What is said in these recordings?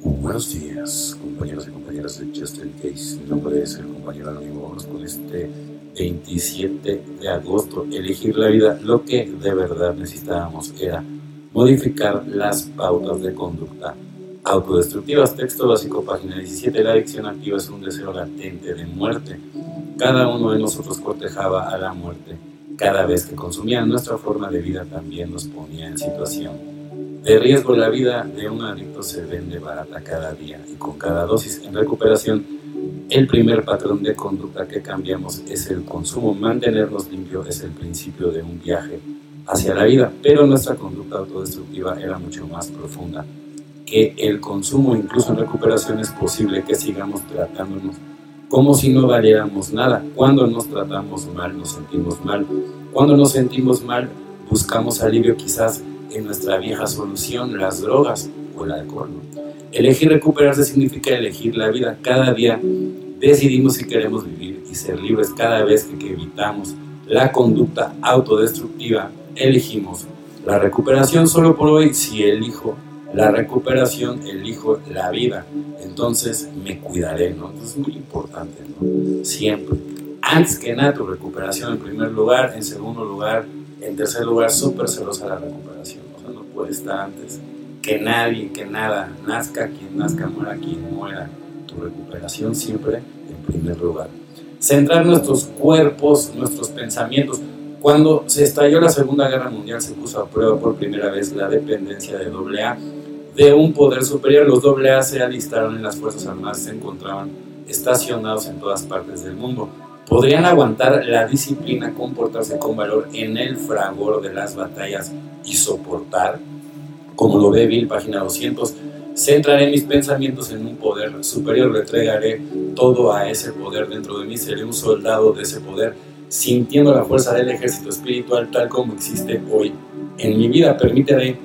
Buenos días, compañeros y compañeras de Just in Case. Mi nombre es el compañero anónimo. Vamos con este 27 de agosto. Elegir la vida. Lo que de verdad necesitábamos era modificar las pautas de conducta autodestructivas. Texto básico, página 17. La adicción activa es un deseo latente de muerte. Cada uno de nosotros cortejaba a la muerte. Cada vez que consumía nuestra forma de vida también nos ponía en situación de riesgo la vida de un adicto se vende barata cada día y con cada dosis en recuperación, el primer patrón de conducta que cambiamos es el consumo. Mantenernos limpios es el principio de un viaje hacia la vida, pero nuestra conducta autodestructiva era mucho más profunda que el consumo, incluso en recuperación, es posible que sigamos tratándonos como si no valiéramos nada. Cuando nos tratamos mal, nos sentimos mal. Cuando nos sentimos mal, buscamos alivio quizás en nuestra vieja solución, las drogas o el alcohol. Elegir recuperarse significa elegir la vida. Cada día decidimos si queremos vivir y ser libres. Cada vez que evitamos la conducta autodestructiva, elegimos la recuperación solo por hoy. Si elijo la recuperación, elijo la vida. Entonces me cuidaré, ¿no? es muy importante, ¿no? Siempre. Antes que nada, tu recuperación en primer lugar. En segundo lugar, en tercer lugar, súper celosa la recuperación. O sea, no puede estar antes que nadie, que nada, nazca quien nazca, muera quien muera. Tu recuperación siempre en primer lugar. Centrar nuestros cuerpos, nuestros pensamientos. Cuando se estalló la Segunda Guerra Mundial se puso a prueba por primera vez la dependencia de AA de un poder superior. Los AA se alistaron en las Fuerzas Armadas, se encontraban estacionados en todas partes del mundo podrían aguantar la disciplina, comportarse con valor en el fragor de las batallas y soportar, como lo ve Bill, página 200, centraré mis pensamientos en un poder superior, le entregaré todo a ese poder dentro de mí, seré un soldado de ese poder, sintiendo la fuerza del ejército espiritual tal como existe hoy. En mi vida permitiré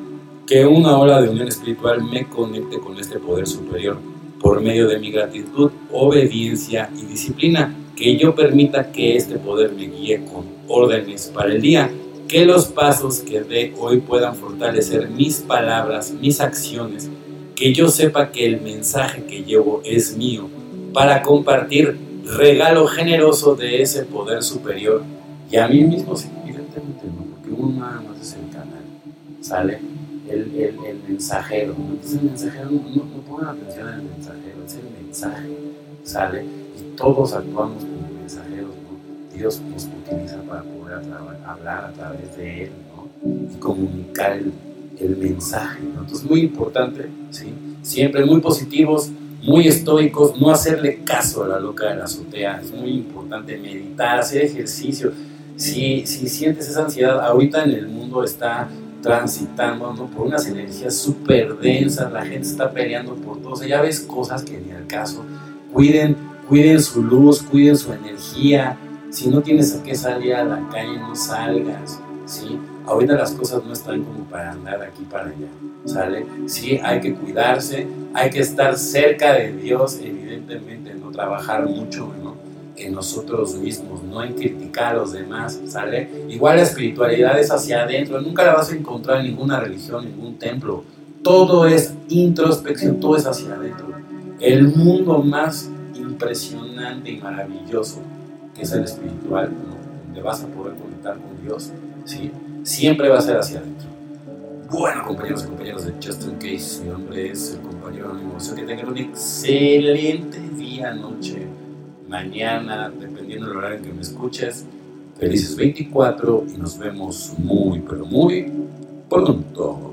que una ola de unión espiritual me conecte con este poder superior por medio de mi gratitud, obediencia y disciplina que yo permita que este poder me guíe con órdenes para el día, que los pasos que dé hoy puedan fortalecer mis palabras, mis acciones, que yo sepa que el mensaje que llevo es mío, para compartir regalo generoso de ese poder superior y a mí mismo, sí, evidentemente no, porque uno nada más es el canal, ¿sale? El, el, mensajero, entonces el mensajero, no, no, no pongan atención al mensajero, es el mensaje, ¿sale? todos actuamos como mensajeros, ¿no? Dios nos utiliza para poder hablar a través de Él, ¿no? Y comunicar el, el mensaje, ¿no? Entonces, muy importante, ¿sí? Siempre muy positivos, muy estoicos, no hacerle caso a la loca de la azotea, es muy importante meditar, hacer ejercicio. Si, si sientes esa ansiedad, ahorita en el mundo está transitando ¿no? por unas energías súper densas, la gente está peleando por todo, o sea, ya ves cosas que ni al caso, cuiden cuiden su luz, cuiden su energía. Si no tienes a qué salir a la calle, no salgas, ¿sí? Ahorita las cosas no están como para andar aquí para allá, ¿sale? Sí, hay que cuidarse, hay que estar cerca de Dios, evidentemente, no trabajar mucho, ¿no? En nosotros mismos, no en criticar a los demás, ¿sale? Igual la espiritualidad es hacia adentro, nunca la vas a encontrar en ninguna religión, ningún templo. Todo es introspección, todo es hacia adentro. El mundo más impresionante y maravilloso que es el espiritual, donde vas a poder conectar con Dios, ¿sí? siempre va a ser hacia adentro. Bueno, compañeros y compañeras de Justin Case, mi nombre es el compañero anónimo. que tengan un excelente día, noche, mañana, dependiendo del horario en que me escuches. Felices 24 y nos vemos muy, pero muy pronto.